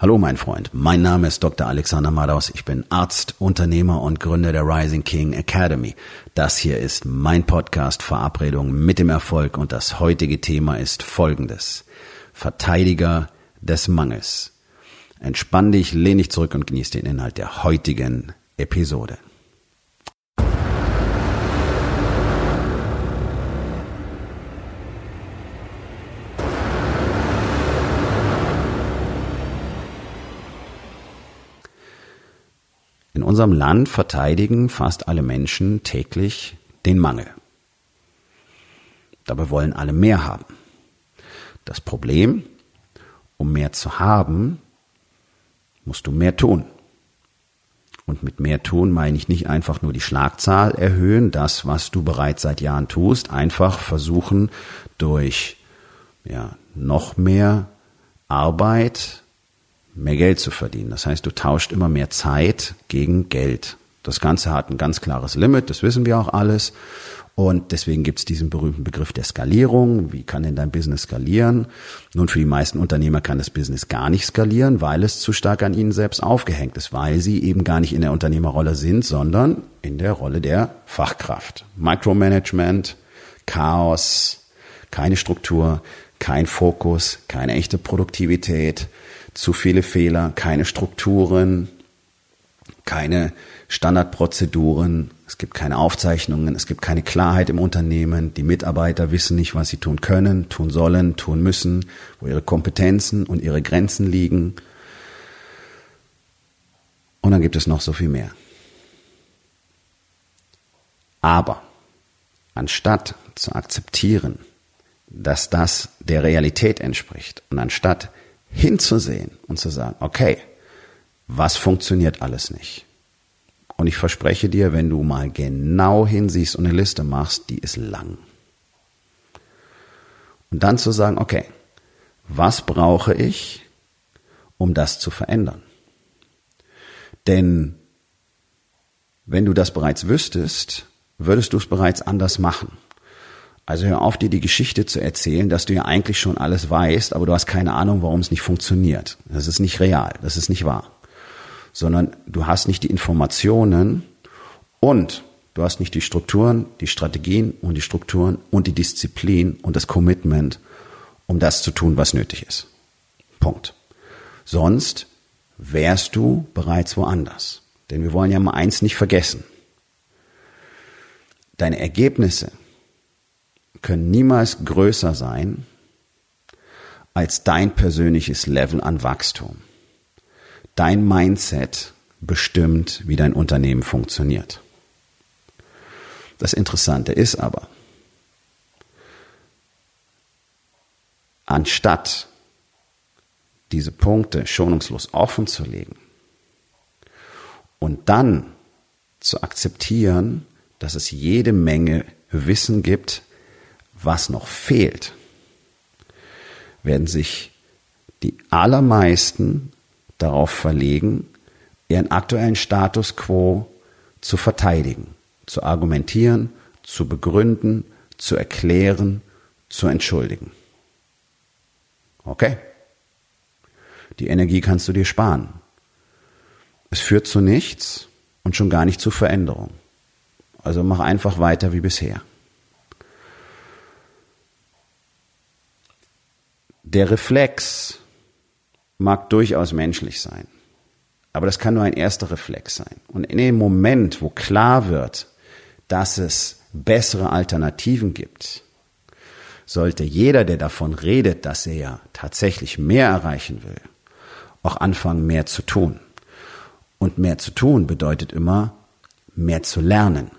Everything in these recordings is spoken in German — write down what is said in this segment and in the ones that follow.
Hallo mein Freund, mein Name ist Dr. Alexander Madaus, ich bin Arzt, Unternehmer und Gründer der Rising King Academy. Das hier ist mein Podcast Verabredung mit dem Erfolg und das heutige Thema ist folgendes. Verteidiger des Mangels. Entspann dich, lehn dich zurück und genieß den Inhalt der heutigen Episode. In unserem Land verteidigen fast alle Menschen täglich den Mangel. Dabei wollen alle mehr haben. Das Problem, um mehr zu haben, musst du mehr tun. Und mit mehr tun meine ich nicht einfach nur die Schlagzahl erhöhen, das, was du bereits seit Jahren tust, einfach versuchen durch ja, noch mehr Arbeit mehr Geld zu verdienen. Das heißt, du tauscht immer mehr Zeit gegen Geld. Das Ganze hat ein ganz klares Limit, das wissen wir auch alles. Und deswegen gibt es diesen berühmten Begriff der Skalierung. Wie kann denn dein Business skalieren? Nun, für die meisten Unternehmer kann das Business gar nicht skalieren, weil es zu stark an ihnen selbst aufgehängt ist, weil sie eben gar nicht in der Unternehmerrolle sind, sondern in der Rolle der Fachkraft. Micromanagement, Chaos, keine Struktur, kein Fokus, keine echte Produktivität, zu viele Fehler, keine Strukturen, keine Standardprozeduren, es gibt keine Aufzeichnungen, es gibt keine Klarheit im Unternehmen, die Mitarbeiter wissen nicht, was sie tun können, tun sollen, tun müssen, wo ihre Kompetenzen und ihre Grenzen liegen. Und dann gibt es noch so viel mehr. Aber anstatt zu akzeptieren, dass das der Realität entspricht und anstatt hinzusehen und zu sagen, okay, was funktioniert alles nicht? Und ich verspreche dir, wenn du mal genau hinsiehst und eine Liste machst, die ist lang. Und dann zu sagen, okay, was brauche ich, um das zu verändern? Denn wenn du das bereits wüsstest, würdest du es bereits anders machen. Also hör auf, dir die Geschichte zu erzählen, dass du ja eigentlich schon alles weißt, aber du hast keine Ahnung, warum es nicht funktioniert. Das ist nicht real, das ist nicht wahr. Sondern du hast nicht die Informationen und du hast nicht die Strukturen, die Strategien und die Strukturen und die Disziplin und das Commitment, um das zu tun, was nötig ist. Punkt. Sonst wärst du bereits woanders. Denn wir wollen ja mal eins nicht vergessen. Deine Ergebnisse, können niemals größer sein als dein persönliches Level an Wachstum. Dein Mindset bestimmt, wie dein Unternehmen funktioniert. Das Interessante ist aber, anstatt diese Punkte schonungslos offen zu legen und dann zu akzeptieren, dass es jede Menge Wissen gibt, was noch fehlt, werden sich die allermeisten darauf verlegen, ihren aktuellen Status quo zu verteidigen, zu argumentieren, zu begründen, zu erklären, zu entschuldigen. Okay? Die Energie kannst du dir sparen. Es führt zu nichts und schon gar nicht zu Veränderung. Also mach einfach weiter wie bisher. Der Reflex mag durchaus menschlich sein, aber das kann nur ein erster Reflex sein. Und in dem Moment, wo klar wird, dass es bessere Alternativen gibt, sollte jeder, der davon redet, dass er ja tatsächlich mehr erreichen will, auch anfangen, mehr zu tun. Und mehr zu tun bedeutet immer, mehr zu lernen.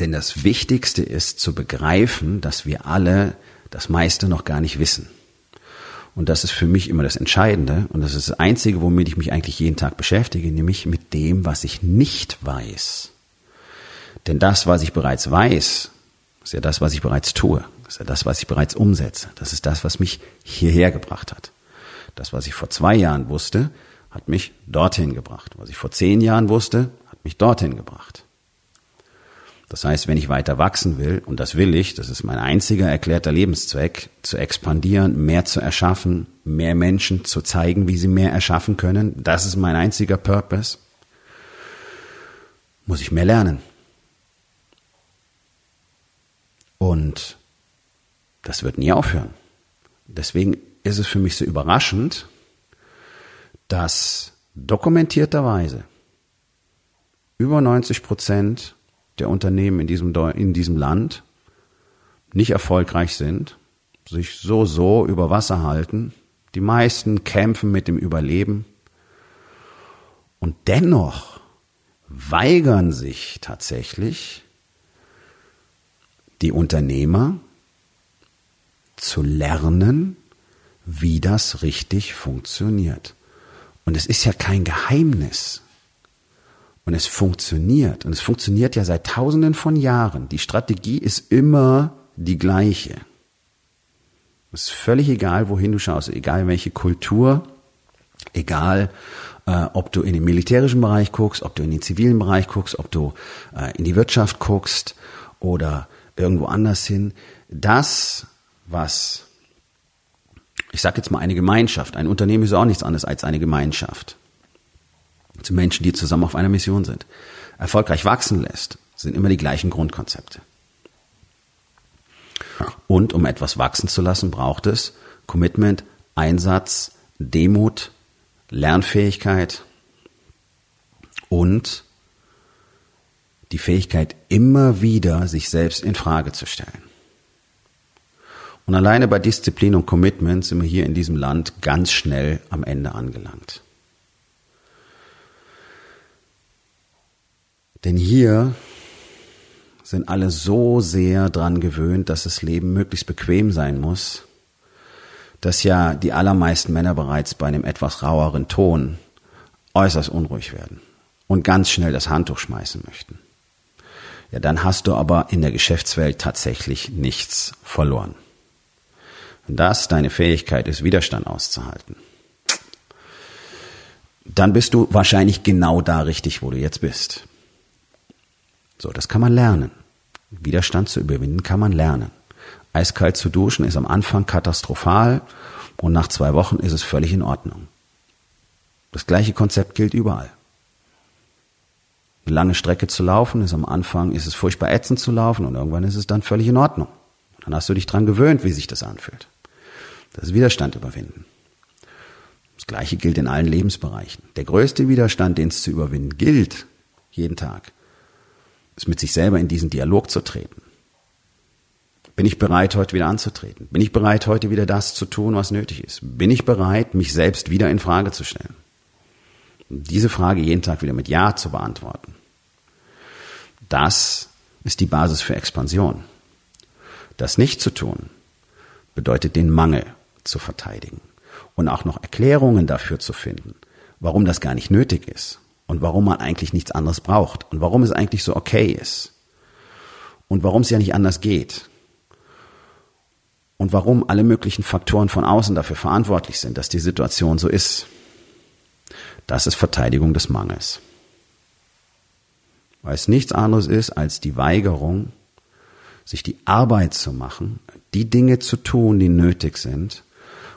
Denn das Wichtigste ist zu begreifen, dass wir alle das meiste noch gar nicht wissen. Und das ist für mich immer das Entscheidende und das ist das Einzige, womit ich mich eigentlich jeden Tag beschäftige, nämlich mit dem, was ich nicht weiß. Denn das, was ich bereits weiß, ist ja das, was ich bereits tue. Ist ja das, was ich bereits umsetze. Das ist das, was mich hierher gebracht hat. Das, was ich vor zwei Jahren wusste, hat mich dorthin gebracht. Was ich vor zehn Jahren wusste, hat mich dorthin gebracht. Das heißt, wenn ich weiter wachsen will, und das will ich, das ist mein einziger erklärter Lebenszweck, zu expandieren, mehr zu erschaffen, mehr Menschen zu zeigen, wie sie mehr erschaffen können, das ist mein einziger Purpose, muss ich mehr lernen. Und das wird nie aufhören. Deswegen ist es für mich so überraschend, dass dokumentierterweise über 90 Prozent der Unternehmen in diesem, in diesem Land nicht erfolgreich sind, sich so so über Wasser halten. Die meisten kämpfen mit dem Überleben. Und dennoch weigern sich tatsächlich die Unternehmer zu lernen, wie das richtig funktioniert. Und es ist ja kein Geheimnis. Und es funktioniert. Und es funktioniert ja seit tausenden von Jahren. Die Strategie ist immer die gleiche. Es ist völlig egal, wohin du schaust, egal welche Kultur, egal äh, ob du in den militärischen Bereich guckst, ob du in den zivilen Bereich guckst, ob du äh, in die Wirtschaft guckst oder irgendwo anders hin. Das, was, ich sage jetzt mal eine Gemeinschaft, ein Unternehmen ist auch nichts anderes als eine Gemeinschaft zu Menschen, die zusammen auf einer Mission sind, erfolgreich wachsen lässt, sind immer die gleichen Grundkonzepte. Und um etwas wachsen zu lassen, braucht es Commitment, Einsatz, Demut, Lernfähigkeit und die Fähigkeit, immer wieder sich selbst in Frage zu stellen. Und alleine bei Disziplin und Commitment sind wir hier in diesem Land ganz schnell am Ende angelangt. Denn hier sind alle so sehr dran gewöhnt, dass das Leben möglichst bequem sein muss, dass ja die allermeisten Männer bereits bei einem etwas raueren Ton äußerst unruhig werden und ganz schnell das Handtuch schmeißen möchten. Ja, dann hast du aber in der Geschäftswelt tatsächlich nichts verloren. Wenn das deine Fähigkeit ist, Widerstand auszuhalten, dann bist du wahrscheinlich genau da richtig, wo du jetzt bist. So, das kann man lernen. Widerstand zu überwinden kann man lernen. Eiskalt zu duschen ist am Anfang katastrophal und nach zwei Wochen ist es völlig in Ordnung. Das gleiche Konzept gilt überall. Eine lange Strecke zu laufen ist am Anfang, ist es furchtbar ätzend zu laufen und irgendwann ist es dann völlig in Ordnung. Dann hast du dich dran gewöhnt, wie sich das anfühlt. Das ist Widerstand überwinden. Das gleiche gilt in allen Lebensbereichen. Der größte Widerstand, den es zu überwinden gilt, jeden Tag, ist mit sich selber in diesen Dialog zu treten. Bin ich bereit, heute wieder anzutreten? Bin ich bereit, heute wieder das zu tun, was nötig ist? Bin ich bereit, mich selbst wieder in Frage zu stellen? Diese Frage jeden Tag wieder mit Ja zu beantworten. Das ist die Basis für Expansion. Das nicht zu tun bedeutet den Mangel zu verteidigen und auch noch Erklärungen dafür zu finden, warum das gar nicht nötig ist und warum man eigentlich nichts anderes braucht und warum es eigentlich so okay ist und warum es ja nicht anders geht und warum alle möglichen Faktoren von außen dafür verantwortlich sind, dass die Situation so ist. Das ist Verteidigung des Mangels. Weil es nichts anderes ist als die Weigerung, sich die Arbeit zu machen, die Dinge zu tun, die nötig sind,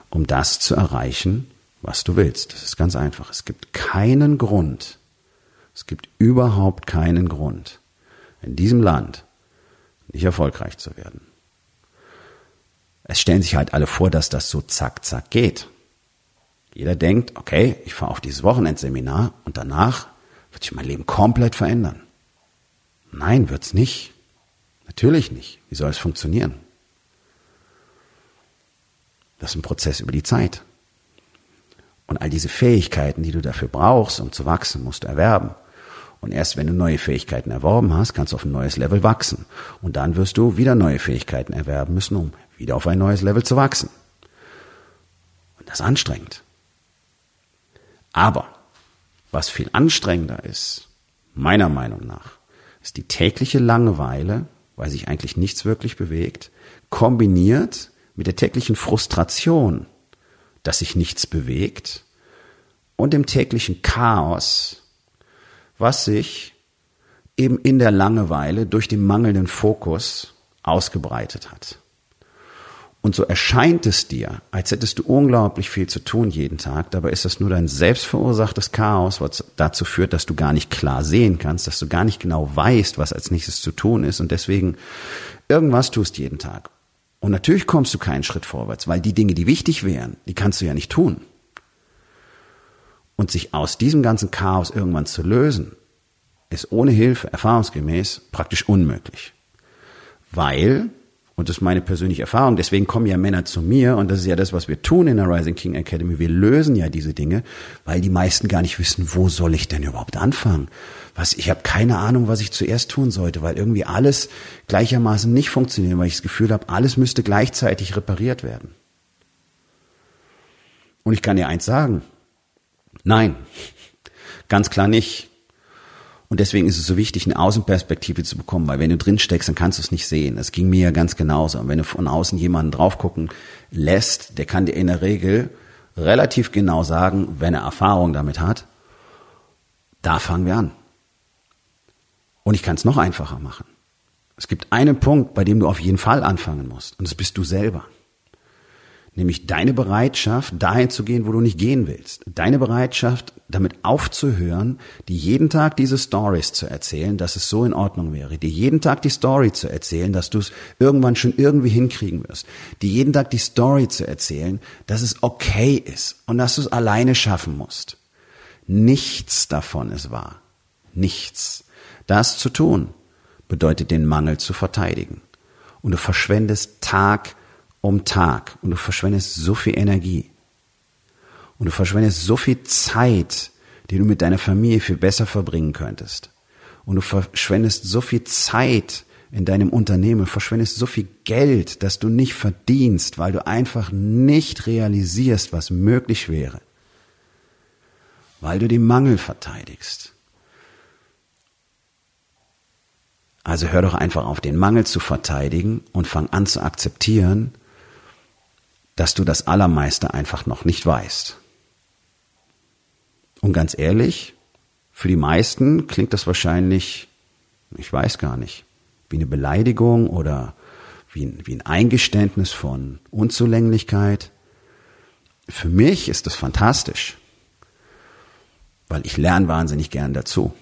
um das zu erreichen, was du willst. Das ist ganz einfach. Es gibt keinen Grund, es gibt überhaupt keinen Grund, in diesem Land nicht erfolgreich zu werden. Es stellen sich halt alle vor, dass das so zack, zack geht. Jeder denkt, okay, ich fahre auf dieses Wochenendseminar und danach wird sich mein Leben komplett verändern. Nein, wird's nicht. Natürlich nicht. Wie soll es funktionieren? Das ist ein Prozess über die Zeit. Und all diese Fähigkeiten, die du dafür brauchst, um zu wachsen, musst du erwerben. Und erst wenn du neue Fähigkeiten erworben hast, kannst du auf ein neues Level wachsen. Und dann wirst du wieder neue Fähigkeiten erwerben müssen, um wieder auf ein neues Level zu wachsen. Und das ist anstrengend. Aber was viel anstrengender ist, meiner Meinung nach, ist die tägliche Langeweile, weil sich eigentlich nichts wirklich bewegt, kombiniert mit der täglichen Frustration, dass sich nichts bewegt und dem täglichen Chaos, was sich eben in der Langeweile durch den mangelnden Fokus ausgebreitet hat. Und so erscheint es dir, als hättest du unglaublich viel zu tun jeden Tag. Dabei ist das nur dein selbstverursachtes Chaos, was dazu führt, dass du gar nicht klar sehen kannst, dass du gar nicht genau weißt, was als nächstes zu tun ist und deswegen irgendwas tust jeden Tag. Und natürlich kommst du keinen Schritt vorwärts, weil die Dinge, die wichtig wären, die kannst du ja nicht tun. Und sich aus diesem ganzen Chaos irgendwann zu lösen, ist ohne Hilfe erfahrungsgemäß praktisch unmöglich. Weil und das ist meine persönliche Erfahrung. Deswegen kommen ja Männer zu mir und das ist ja das, was wir tun in der Rising King Academy. Wir lösen ja diese Dinge, weil die meisten gar nicht wissen, wo soll ich denn überhaupt anfangen? Was, ich habe keine Ahnung, was ich zuerst tun sollte, weil irgendwie alles gleichermaßen nicht funktioniert, weil ich das Gefühl habe, alles müsste gleichzeitig repariert werden. Und ich kann dir eins sagen. Nein, ganz klar nicht. Und deswegen ist es so wichtig, eine Außenperspektive zu bekommen, weil wenn du drin steckst, dann kannst du es nicht sehen. Das ging mir ja ganz genauso. Und wenn du von außen jemanden drauf gucken lässt, der kann dir in der Regel relativ genau sagen, wenn er Erfahrung damit hat, da fangen wir an. Und ich kann es noch einfacher machen. Es gibt einen Punkt, bei dem du auf jeden Fall anfangen musst. Und das bist du selber. Nämlich deine Bereitschaft, dahin zu gehen, wo du nicht gehen willst. Deine Bereitschaft, damit aufzuhören, dir jeden Tag diese Stories zu erzählen, dass es so in Ordnung wäre. Dir jeden Tag die Story zu erzählen, dass du es irgendwann schon irgendwie hinkriegen wirst. Dir jeden Tag die Story zu erzählen, dass es okay ist und dass du es alleine schaffen musst. Nichts davon ist wahr. Nichts. Das zu tun bedeutet den Mangel zu verteidigen. Und du verschwendest Tag um Tag und du verschwendest so viel Energie. Und du verschwendest so viel Zeit, die du mit deiner Familie viel besser verbringen könntest. Und du verschwendest so viel Zeit in deinem Unternehmen, verschwendest so viel Geld, dass du nicht verdienst, weil du einfach nicht realisierst, was möglich wäre, weil du den Mangel verteidigst. Also hör doch einfach auf, den Mangel zu verteidigen und fang an zu akzeptieren, dass du das Allermeiste einfach noch nicht weißt. Und ganz ehrlich, für die meisten klingt das wahrscheinlich, ich weiß gar nicht, wie eine Beleidigung oder wie ein, wie ein Eingeständnis von Unzulänglichkeit. Für mich ist das fantastisch, weil ich lerne wahnsinnig gern dazu.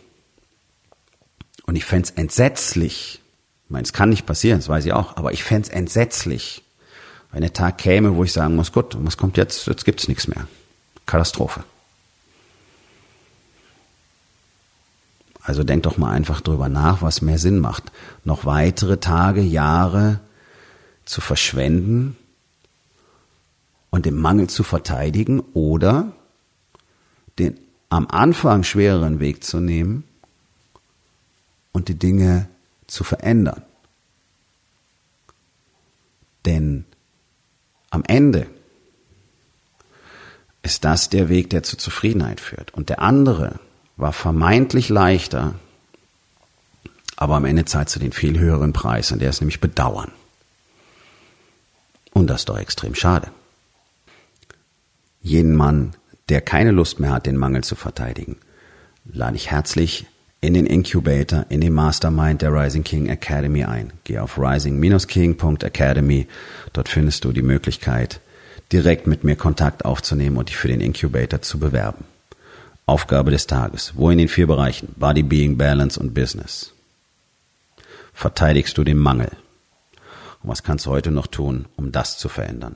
Und ich fände es entsetzlich, ich meine, es kann nicht passieren, das weiß ich auch, aber ich fände es entsetzlich, wenn der Tag käme, wo ich sagen muss, gut, was kommt jetzt? Jetzt gibt's nichts mehr. Katastrophe. Also denk doch mal einfach drüber nach, was mehr Sinn macht. Noch weitere Tage, Jahre zu verschwenden und den Mangel zu verteidigen oder den am Anfang schwereren Weg zu nehmen und die Dinge zu verändern. Denn am Ende ist das der Weg, der zur Zufriedenheit führt. Und der andere war vermeintlich leichter, aber am Ende zahlt du den viel höheren Preis und der ist nämlich Bedauern. Und das ist doch extrem schade. Jeden Mann, der keine Lust mehr hat, den Mangel zu verteidigen, lade ich herzlich in den Incubator, in den Mastermind der Rising King Academy ein. Geh auf rising-king.academy. Dort findest du die Möglichkeit, direkt mit mir Kontakt aufzunehmen und dich für den Incubator zu bewerben. Aufgabe des Tages. Wo in den vier Bereichen Body, Being, Balance und Business verteidigst du den Mangel? Und was kannst du heute noch tun, um das zu verändern?